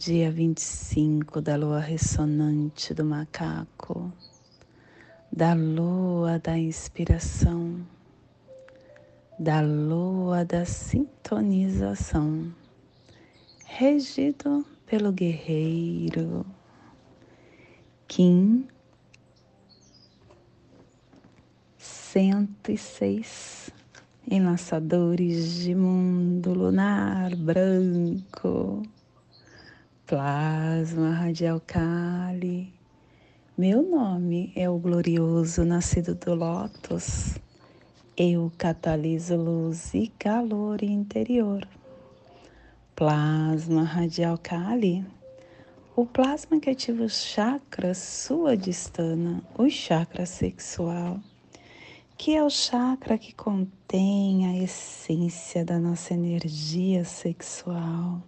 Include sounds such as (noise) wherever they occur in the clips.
dia 25 da lua ressonante do macaco, da lua da inspiração, da lua da sintonização, regido pelo guerreiro Kim 106 enlaçadores de mundo lunar branco plasma radial Kali. Meu nome é o glorioso nascido do Lótus. Eu cataliso luz e calor interior. Plasma radial Kali. O plasma que ativa os chakras sua distana, o chakra sexual, que é o chakra que contém a essência da nossa energia sexual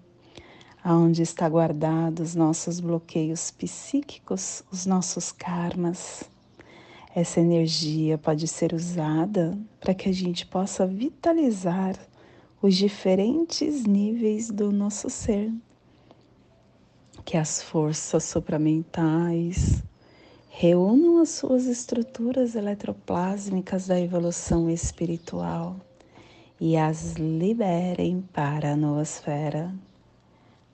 aonde está guardados os nossos bloqueios psíquicos, os nossos karmas. Essa energia pode ser usada para que a gente possa vitalizar os diferentes níveis do nosso ser. Que as forças supramentais reúnam as suas estruturas eletroplásmicas da evolução espiritual e as liberem para a noosfera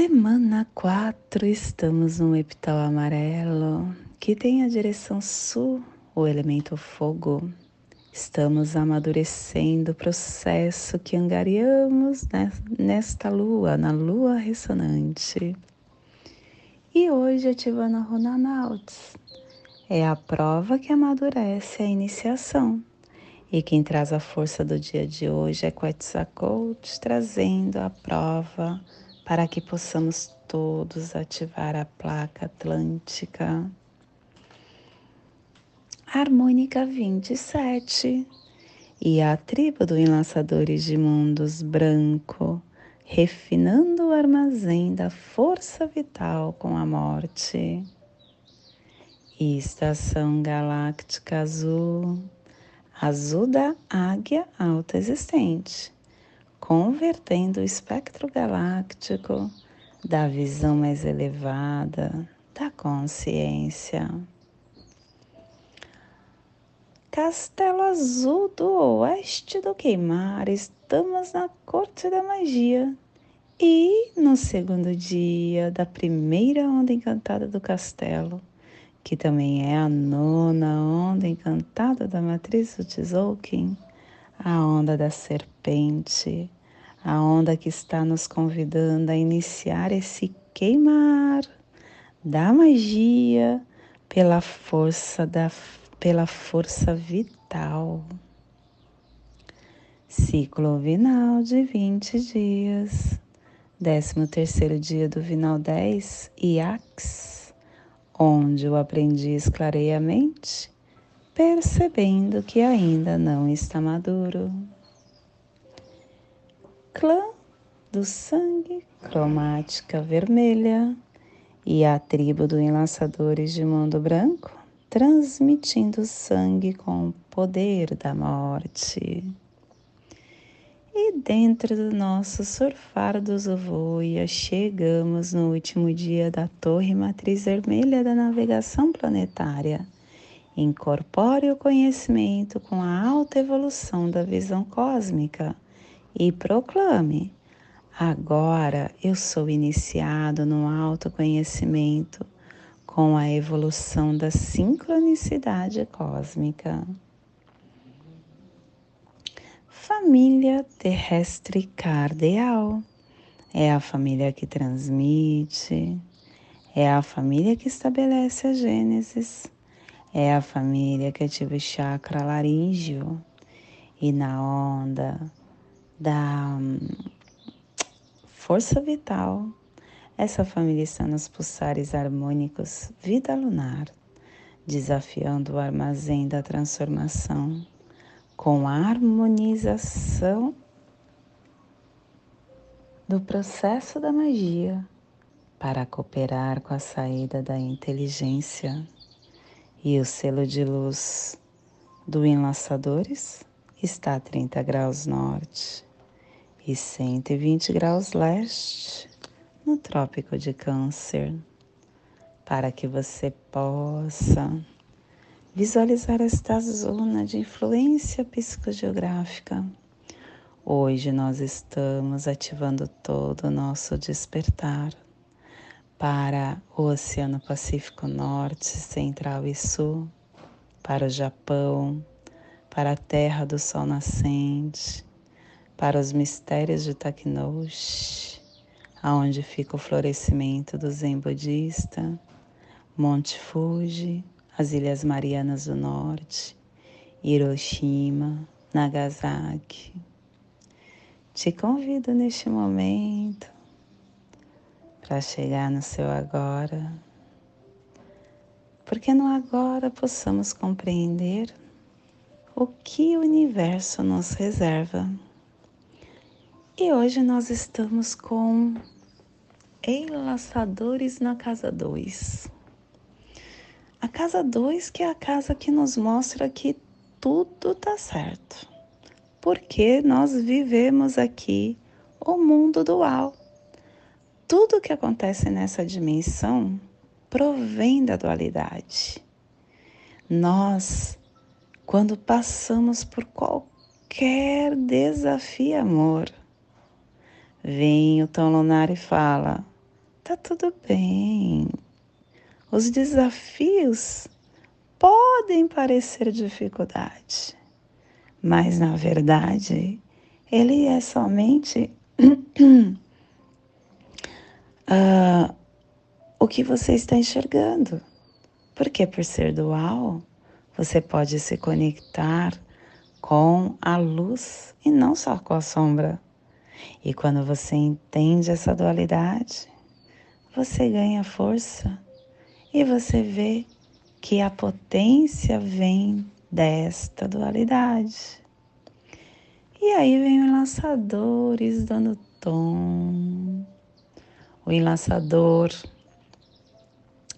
Semana 4, estamos no epital amarelo, que tem a direção sul, o elemento fogo. Estamos amadurecendo o processo que angariamos nesta lua, na lua ressonante. E hoje ativando a Runanauts. É a prova que amadurece a iniciação. E quem traz a força do dia de hoje é Quetzalcoatl, trazendo a prova para que possamos todos ativar a placa atlântica. Harmônica 27 e a tribo do Enlaçadores de Mundos Branco, refinando o armazém da força vital com a morte. Estação Galáctica Azul, azul da águia alta existente convertendo o espectro galáctico da visão mais elevada da consciência. Castelo Azul do Oeste do Queimar, estamos na Corte da Magia. E no segundo dia da primeira onda encantada do castelo, que também é a nona onda encantada da matriz do Tzolk'in, a onda da serpente, a onda que está nos convidando a iniciar esse queimar da magia pela força da pela força vital. Ciclo vinal de 20 dias. 13 terceiro dia do vinal 10, IAX, onde o aprendiz clareia a mente percebendo que ainda não está maduro. Clã do sangue, cromática vermelha, e a tribo do Enlaçadores de Mundo Branco, transmitindo sangue com o poder da morte. E dentro do nosso surfar dos Ovoia, chegamos no último dia da Torre Matriz Vermelha da navegação planetária Incorpore o conhecimento com a alta evolução da visão cósmica e proclame: Agora eu sou iniciado no autoconhecimento com a evolução da sincronicidade cósmica. Família terrestre cardeal é a família que transmite, é a família que estabelece a Gênesis, é a família que ativa o chakra laríngeo e na onda da hum, força vital, essa família está nos pulsares harmônicos vida lunar, desafiando o armazém da transformação com a harmonização do processo da magia para cooperar com a saída da inteligência e o selo de luz do Enlaçadores está a 30 graus norte e 120 graus leste no Trópico de Câncer, para que você possa visualizar esta zona de influência psicogeográfica. Hoje nós estamos ativando todo o nosso despertar para o Oceano Pacífico Norte, Central e Sul, para o Japão, para a terra do sol nascente, para os mistérios de Taknosh, aonde fica o florescimento do Zen budista, Monte Fuji, as Ilhas Marianas do Norte, Hiroshima, Nagasaki. Te convido neste momento para chegar no seu agora, porque no agora possamos compreender o que o universo nos reserva. E hoje nós estamos com enlaçadores na casa 2. A casa 2 que é a casa que nos mostra que tudo tá certo. Porque nós vivemos aqui o mundo dual. Tudo que acontece nessa dimensão provém da dualidade. Nós quando passamos por qualquer desafio, amor. Vem o tom lunar e fala: tá tudo bem. Os desafios podem parecer dificuldade, mas na verdade ele é somente (clears throat) uh, o que você está enxergando. Porque por ser dual, você pode se conectar com a luz e não só com a sombra. E quando você entende essa dualidade, você ganha força e você vê que a potência vem desta dualidade. E aí vem os lançadores dando tom. O enlaçador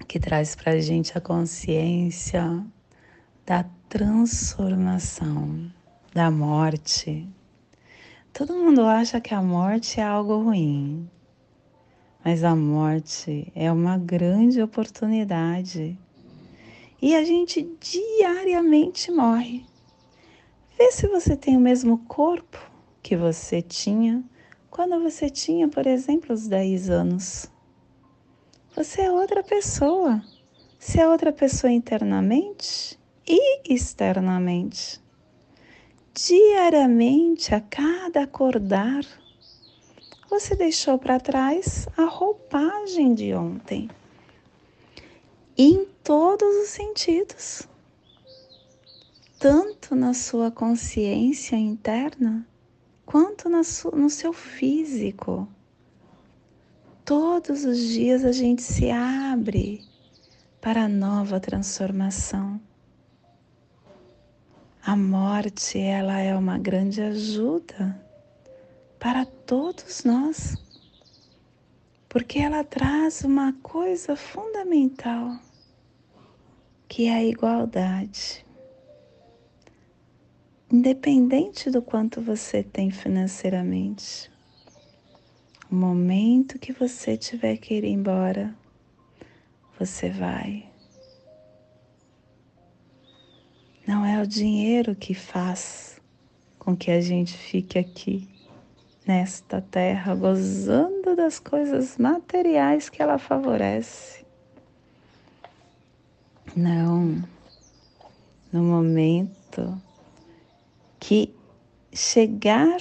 que traz para a gente a consciência da transformação, da morte. Todo mundo acha que a morte é algo ruim, mas a morte é uma grande oportunidade. E a gente diariamente morre. Vê se você tem o mesmo corpo que você tinha quando você tinha, por exemplo, os 10 anos. Você é outra pessoa. Se é outra pessoa internamente, e externamente. Diariamente, a cada acordar, você deixou para trás a roupagem de ontem. em todos os sentidos. Tanto na sua consciência interna, quanto no seu físico. Todos os dias a gente se abre para a nova transformação. A morte, ela é uma grande ajuda para todos nós, porque ela traz uma coisa fundamental, que é a igualdade. Independente do quanto você tem financeiramente, o momento que você tiver que ir embora, você vai. Não é o dinheiro que faz com que a gente fique aqui nesta terra gozando das coisas materiais que ela favorece. Não, no momento que chegar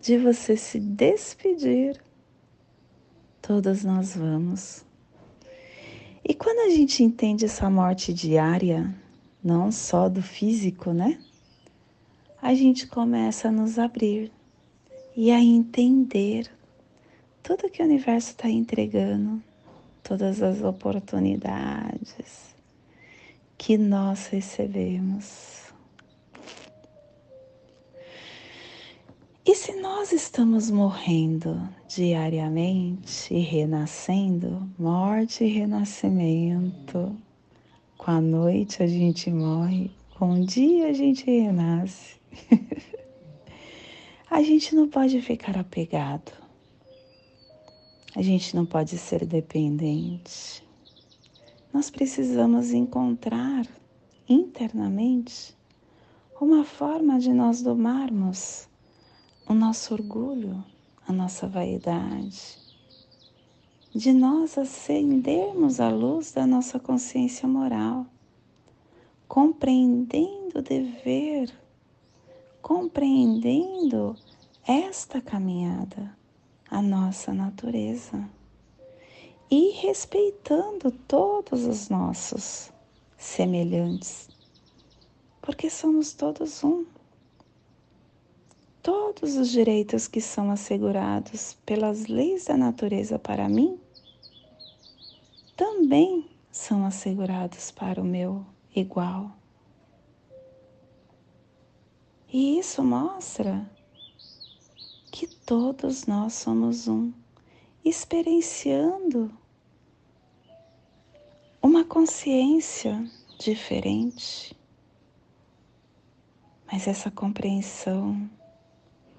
de você se despedir, todas nós vamos. E quando a gente entende essa morte diária, não só do físico, né? A gente começa a nos abrir e a entender tudo que o universo está entregando, todas as oportunidades que nós recebemos. E se nós estamos morrendo diariamente e renascendo, morte e renascimento, com a noite a gente morre, com o dia a gente renasce. (laughs) a gente não pode ficar apegado. A gente não pode ser dependente. Nós precisamos encontrar internamente uma forma de nós domarmos o nosso orgulho, a nossa vaidade, de nós acendermos a luz da nossa consciência moral, compreendendo o dever, compreendendo esta caminhada, a nossa natureza e respeitando todos os nossos semelhantes, porque somos todos um todos os direitos que são assegurados pelas leis da natureza para mim também são assegurados para o meu igual. E isso mostra que todos nós somos um, experienciando uma consciência diferente. Mas essa compreensão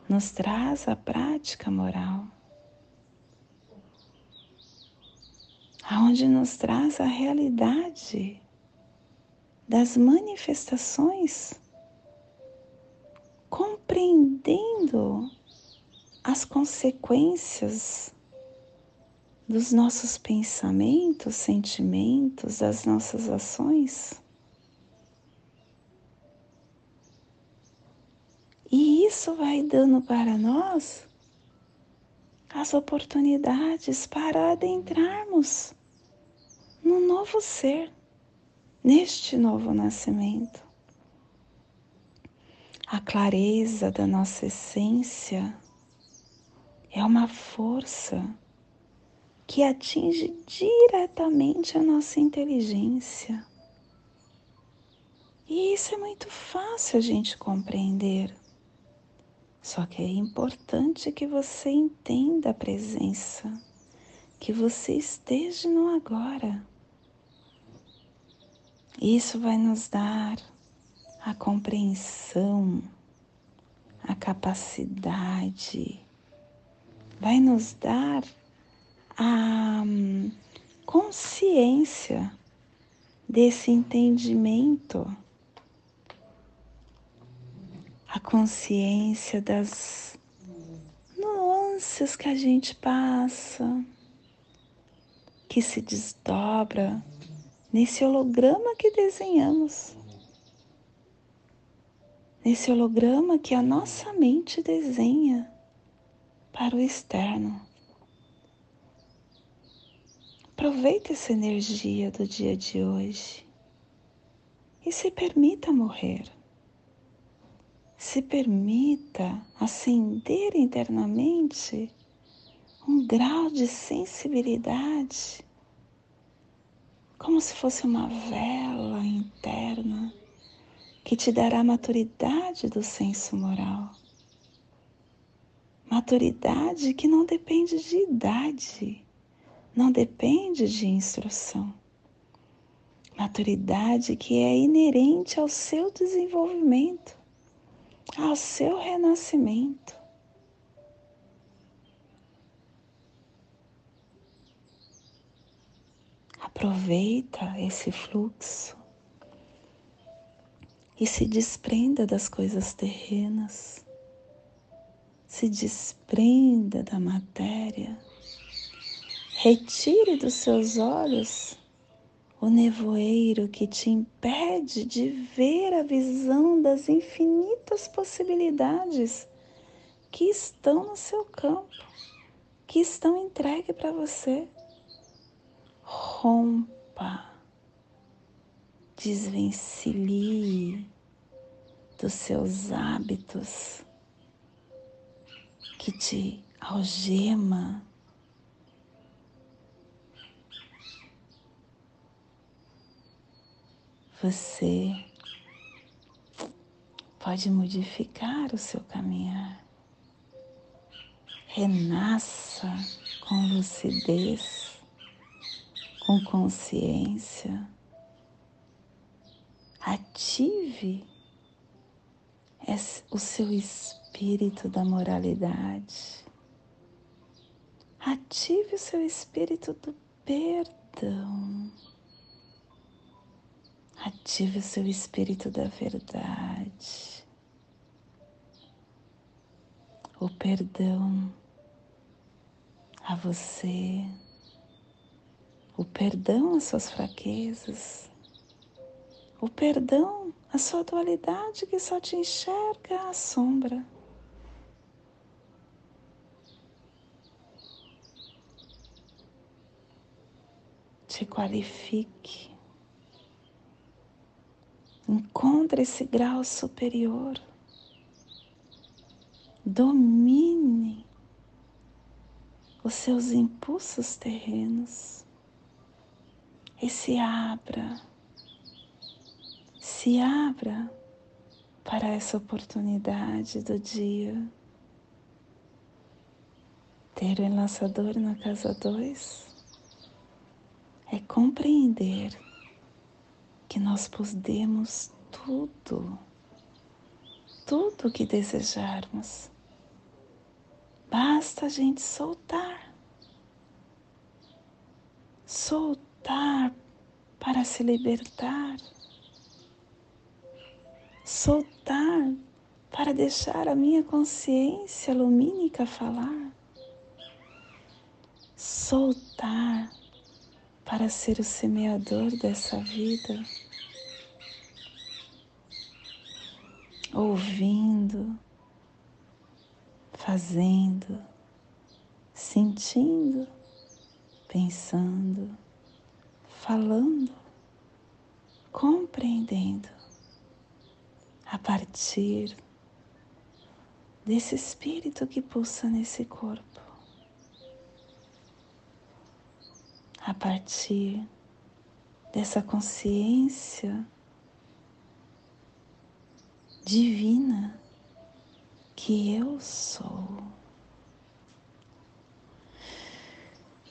nos traz a prática moral, aonde nos traz a realidade das manifestações, compreendendo as consequências dos nossos pensamentos, sentimentos, das nossas ações. E isso vai dando para nós as oportunidades para adentrarmos no novo ser, neste novo nascimento. A clareza da nossa essência é uma força que atinge diretamente a nossa inteligência. E isso é muito fácil a gente compreender. Só que é importante que você entenda a presença, que você esteja no agora. Isso vai nos dar a compreensão, a capacidade, vai nos dar a hum, consciência desse entendimento a consciência das nuances que a gente passa, que se desdobra nesse holograma que desenhamos, nesse holograma que a nossa mente desenha para o externo. Aproveite essa energia do dia de hoje e se permita morrer se permita acender internamente um grau de sensibilidade, como se fosse uma vela interna que te dará maturidade do senso moral. Maturidade que não depende de idade, não depende de instrução. Maturidade que é inerente ao seu desenvolvimento ao seu renascimento. Aproveita esse fluxo e se desprenda das coisas terrenas, se desprenda da matéria, retire dos seus olhos o nevoeiro que te impede de ver a visão das infinitas possibilidades que estão no seu campo, que estão entregues para você. Rompa, desvencilhe dos seus hábitos. Que te algema você pode modificar o seu caminhar. Renasça com lucidez, com consciência. Ative o seu espírito da moralidade. Ative o seu espírito do perdão. Ative o seu espírito da verdade. O perdão a você, o perdão às suas fraquezas, o perdão à sua dualidade que só te enxerga a sombra. Te qualifique Encontre esse grau superior. Domine os seus impulsos terrenos e se abra, se abra para essa oportunidade do dia. Ter o enlaçador na casa 2 é compreender que nós podemos tudo, tudo que desejarmos. Basta a gente soltar, soltar para se libertar, soltar para deixar a minha consciência lumínica falar, soltar para ser o semeador dessa vida. ouvindo, fazendo, sentindo, pensando, falando, compreendendo a partir desse espírito que pulsa nesse corpo. A partir dessa consciência divina que eu sou.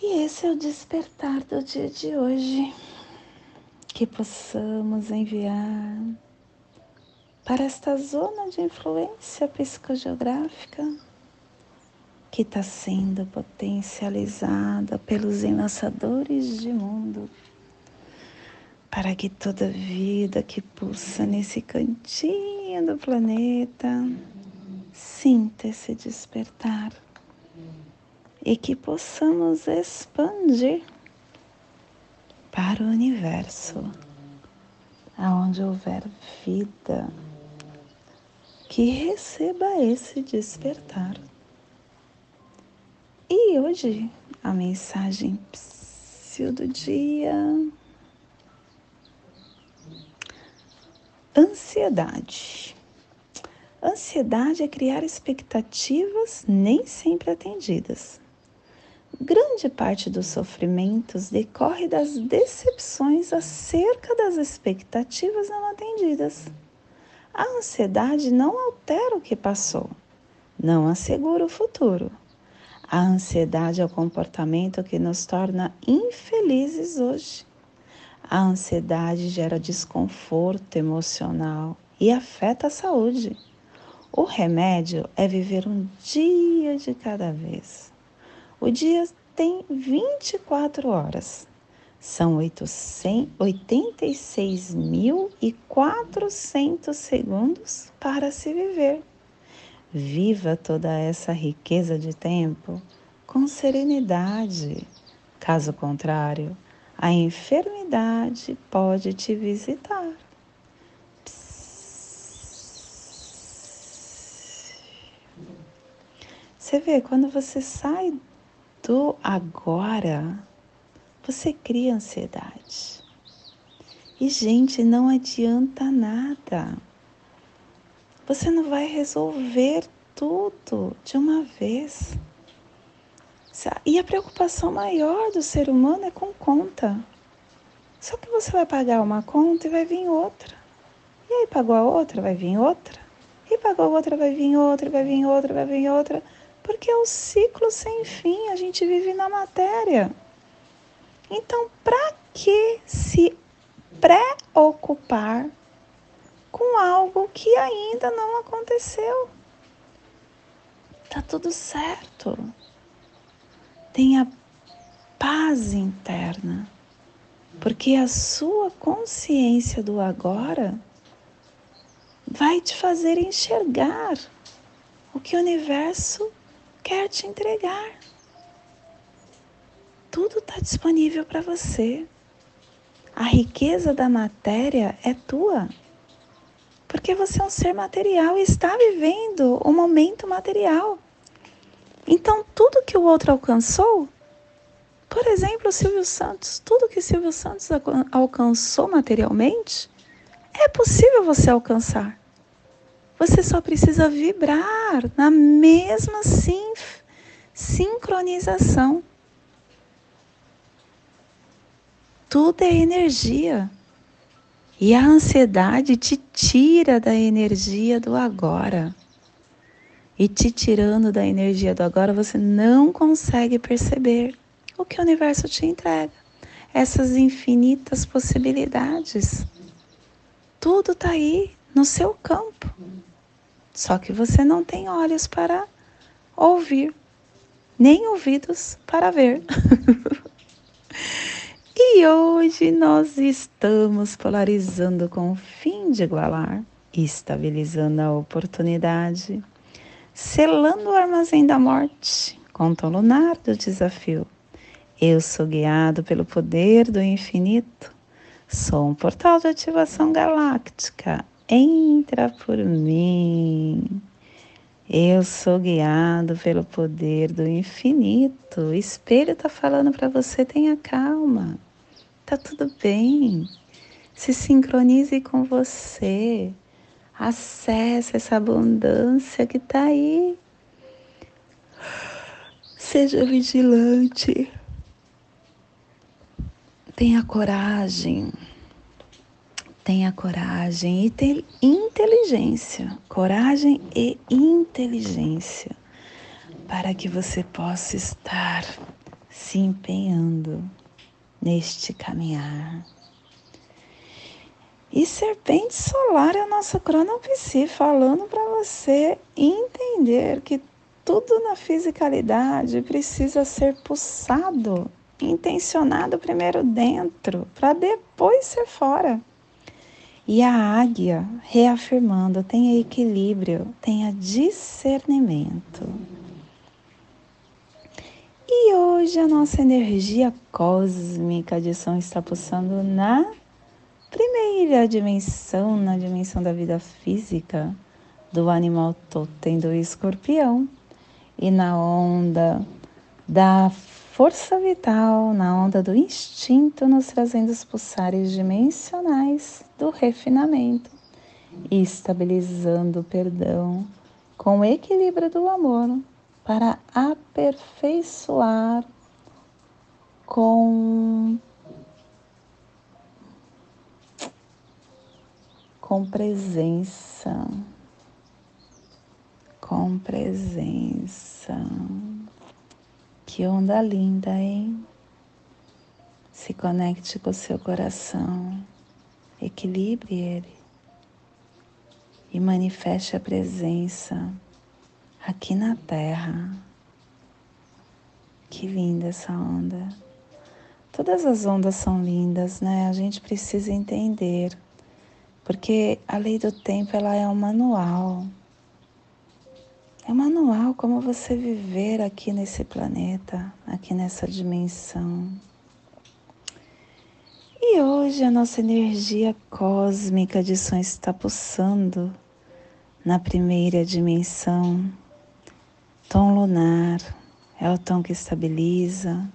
E esse é o despertar do dia de hoje, que possamos enviar para esta zona de influência psicogeográfica que está sendo potencializada pelos enlaçadores de mundo para que toda vida que pulsa nesse cantinho do planeta sinta esse despertar e que possamos expandir para o universo, aonde houver vida, que receba esse despertar. E hoje a mensagem do dia Ansiedade. Ansiedade é criar expectativas nem sempre atendidas. Grande parte dos sofrimentos decorre das decepções acerca das expectativas não atendidas. A ansiedade não altera o que passou, não assegura o futuro. A ansiedade é o comportamento que nos torna infelizes hoje a ansiedade gera desconforto emocional e afeta a saúde. O remédio é viver um dia de cada vez. O dia tem 24 horas. São 86.400 segundos para se viver. Viva toda essa riqueza de tempo com serenidade. Caso contrário, a enfermidade pode te visitar. Você vê, quando você sai do agora, você cria ansiedade. E, gente, não adianta nada. Você não vai resolver tudo de uma vez. E a preocupação maior do ser humano é com conta. Só que você vai pagar uma conta e vai vir outra. E aí pagou a outra, vai vir outra. E pagou outra, vai vir outra, vai vir outra, vai vir outra. Porque é um ciclo sem fim, a gente vive na matéria. Então, para que se preocupar com algo que ainda não aconteceu? Tá tudo certo. Tenha paz interna, porque a sua consciência do agora vai te fazer enxergar o que o universo quer te entregar. Tudo está disponível para você. A riqueza da matéria é tua. Porque você é um ser material e está vivendo o momento material. Então, tudo que o outro alcançou, por exemplo, o Silvio Santos, tudo que Silvio Santos alcançou materialmente, é possível você alcançar. Você só precisa vibrar na mesma sincronização. Tudo é energia. E a ansiedade te tira da energia do agora. E te tirando da energia do agora, você não consegue perceber o que o universo te entrega. Essas infinitas possibilidades. Tudo está aí no seu campo. Só que você não tem olhos para ouvir, nem ouvidos para ver. (laughs) e hoje nós estamos polarizando com o fim de igualar, estabilizando a oportunidade, selando o armazém da morte, conta lunar do desafio. Eu sou guiado pelo poder do infinito. Sou um portal de ativação galáctica entra por mim. Eu sou guiado pelo poder do infinito. O espelho está falando para você: tenha calma, tá tudo bem. Se sincronize com você. Acesse essa abundância que está aí. Seja vigilante. Tenha coragem tenha coragem e inteligência, coragem e inteligência, para que você possa estar se empenhando neste caminhar. E serpente solar é a nossa cronopsi, falando para você entender que tudo na fisicalidade precisa ser pulsado, intencionado primeiro dentro, para depois ser fora. E a águia reafirmando: tenha equilíbrio, tenha discernimento. E hoje a nossa energia cósmica de som está pulsando na primeira dimensão, na dimensão da vida física do animal totem do escorpião. E na onda da força vital, na onda do instinto, nos trazendo os pulsares dimensionais do refinamento, estabilizando o perdão com o equilíbrio do amor para aperfeiçoar com com presença, com presença. Que onda linda, hein? Se conecte com o seu coração, equilibre ele e manifeste a presença aqui na Terra. Que linda essa onda. Todas as ondas são lindas, né? A gente precisa entender, porque a lei do tempo ela é um manual é um manual como você viver aqui nesse planeta, aqui nessa dimensão. E hoje a nossa energia cósmica de som está pulsando na primeira dimensão, tom lunar, é o tom que estabiliza,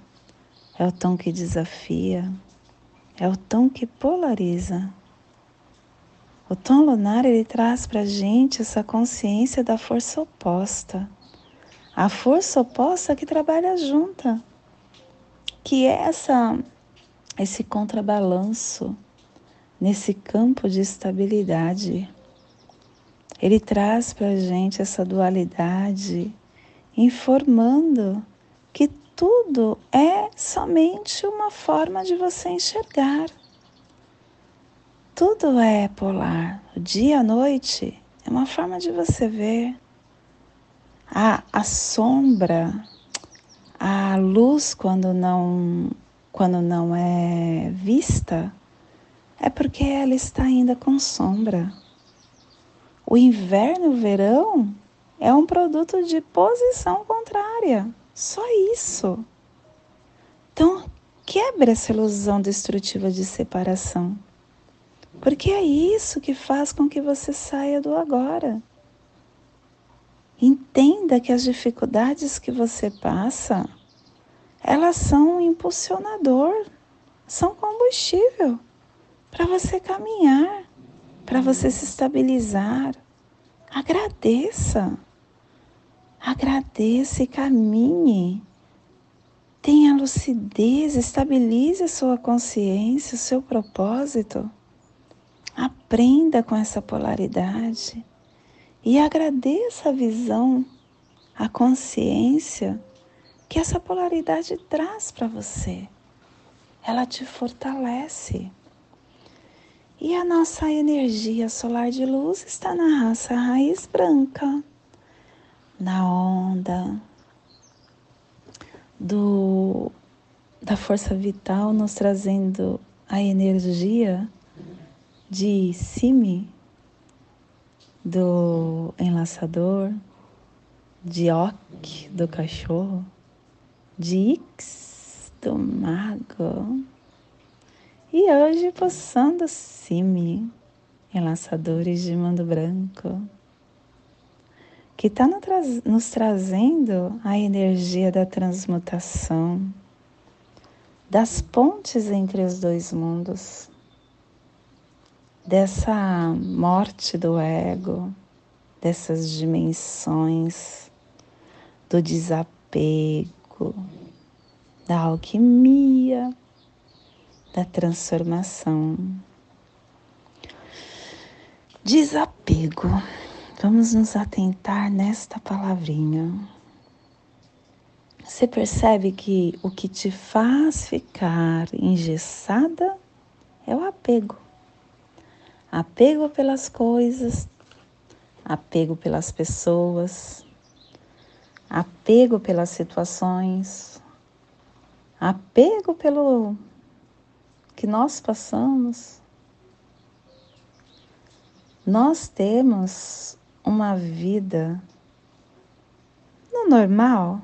é o tom que desafia, é o tom que polariza. O tom lunar ele traz para gente essa consciência da força oposta, a força oposta que trabalha junta, que é essa esse contrabalanço nesse campo de estabilidade. Ele traz para gente essa dualidade, informando que tudo é somente uma forma de você enxergar. Tudo é polar. O dia e a noite é uma forma de você ver. A, a sombra, a luz quando não quando não é vista, é porque ela está ainda com sombra. O inverno e o verão é um produto de posição contrária. Só isso. Então, quebra essa ilusão destrutiva de separação. Porque é isso que faz com que você saia do agora. Entenda que as dificuldades que você passa elas são um impulsionador, são combustível para você caminhar, para você se estabilizar. Agradeça, agradeça e caminhe. Tenha lucidez, estabilize a sua consciência, o seu propósito. Aprenda com essa polaridade e agradeça a visão, a consciência que essa polaridade traz para você. Ela te fortalece. E a nossa energia solar de luz está na raça raiz branca, na onda do da força vital nos trazendo a energia de Simi, do enlaçador, de Ok, do cachorro, Dix do Mago. E hoje possando Simi, enlaçadores de mando branco, que está nos trazendo a energia da transmutação, das pontes entre os dois mundos, dessa morte do ego, dessas dimensões, do desapego da alquimia, da transformação. Desapego. Vamos nos atentar nesta palavrinha. Você percebe que o que te faz ficar engessada é o apego. Apego pelas coisas, apego pelas pessoas, apego pelas situações, apego pelo que nós passamos. Nós temos uma vida no normal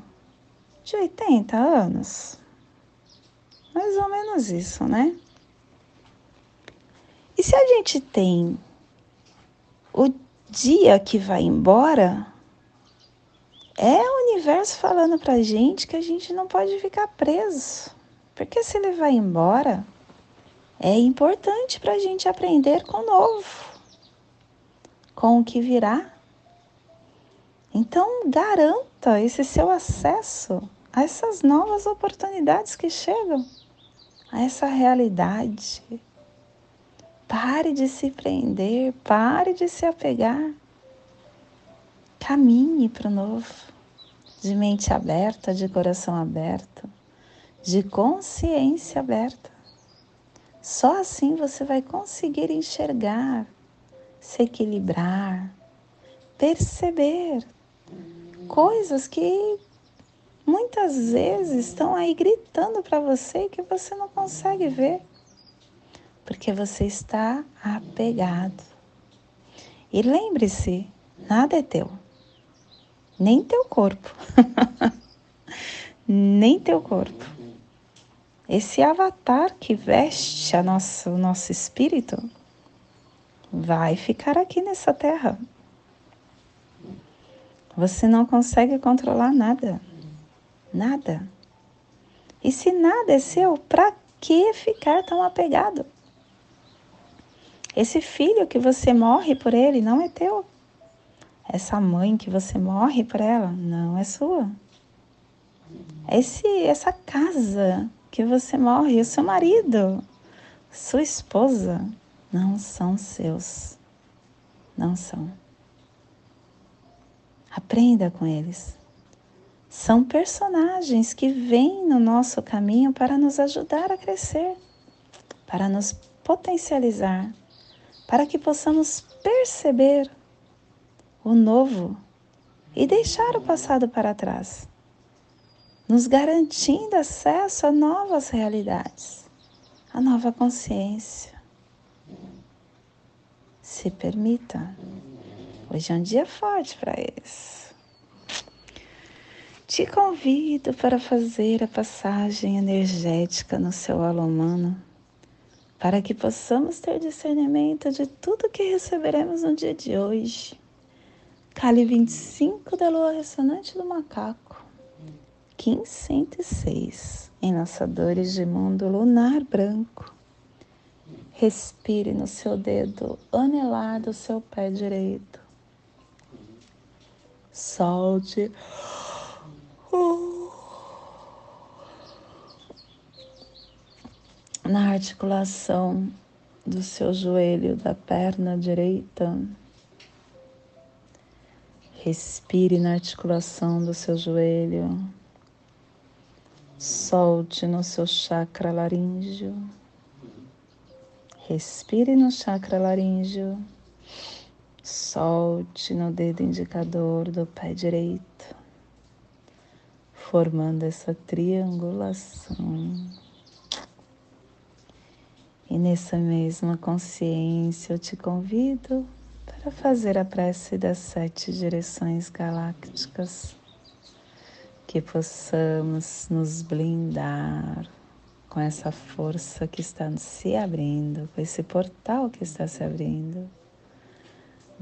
de 80 anos. Mais ou menos isso, né? E se a gente tem o dia que vai embora, é o universo falando pra gente que a gente não pode ficar preso. Porque se ele vai embora, é importante para a gente aprender com o novo, com o que virá. Então, garanta esse seu acesso a essas novas oportunidades que chegam, a essa realidade. Pare de se prender, pare de se apegar. Caminhe para o novo, de mente aberta, de coração aberto, de consciência aberta. Só assim você vai conseguir enxergar, se equilibrar, perceber coisas que muitas vezes estão aí gritando para você que você não consegue ver, porque você está apegado. E lembre-se, nada é teu nem teu corpo, (laughs) nem teu corpo. esse avatar que veste a nossa, o nosso espírito, vai ficar aqui nessa terra. Você não consegue controlar nada. Nada. E se nada é seu, para que ficar tão apegado? Esse filho que você morre por ele não é teu. Essa mãe que você morre por ela não é sua. Esse, essa casa que você morre, o seu marido, sua esposa, não são seus. Não são. Aprenda com eles. São personagens que vêm no nosso caminho para nos ajudar a crescer, para nos potencializar, para que possamos perceber o novo e deixar o passado para trás, nos garantindo acesso a novas realidades, a nova consciência. Se permita. Hoje é um dia forte para isso. Te convido para fazer a passagem energética no seu alô humano, para que possamos ter discernimento de tudo que receberemos no dia de hoje. Cali 25 da Lua Ressonante do Macaco, Kim 106, em Lançadores de Mundo Lunar Branco. Respire no seu dedo anelar do seu pé direito solte. Na articulação do seu joelho da perna direita. Respire na articulação do seu joelho. Solte no seu chakra laríngeo. Respire no chakra laríngeo. Solte no dedo indicador do pé direito, formando essa triangulação. E nessa mesma consciência eu te convido para fazer a prece das sete direções galácticas, que possamos nos blindar com essa força que está se abrindo, com esse portal que está se abrindo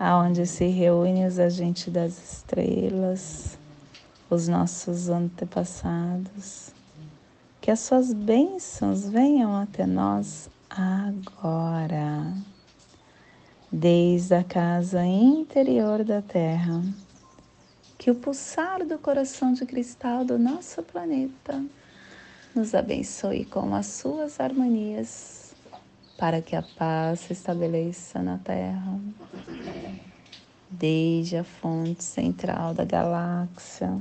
aonde se reúnem os agentes das estrelas, os nossos antepassados. Que as suas bênçãos venham até nós agora, desde a casa interior da Terra. Que o pulsar do coração de cristal do nosso planeta nos abençoe com as suas harmonias para que a paz se estabeleça na Terra, desde a fonte central da galáxia,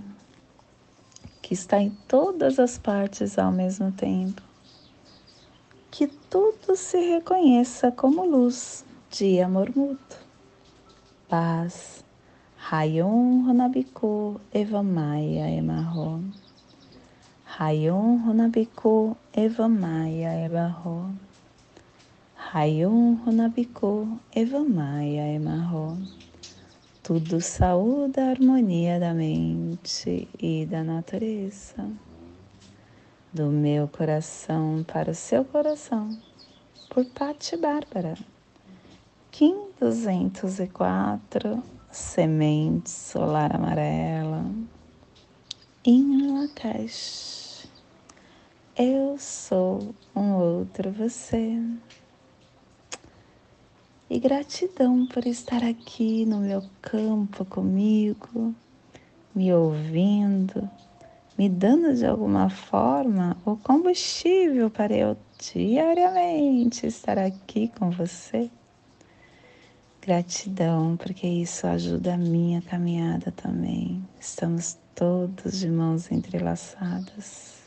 que está em todas as partes ao mesmo tempo. Que tudo se reconheça como luz de amor mútuo. Paz. Rayon Honabiku Evamaya Emarro. Rayon Honabiku Evamaya Emarro. Rayum Runabiku Evamaya Emarro. Tudo saúde a harmonia da mente e da natureza. Do meu coração para o seu coração, por Pati Bárbara. Kim 204, Semente Solar Amarela. Em Lakesh. Eu sou um outro você. E gratidão por estar aqui no meu campo comigo, me ouvindo, me dando de alguma forma o combustível para eu diariamente estar aqui com você. Gratidão, porque isso ajuda a minha caminhada também. Estamos todos de mãos entrelaçadas.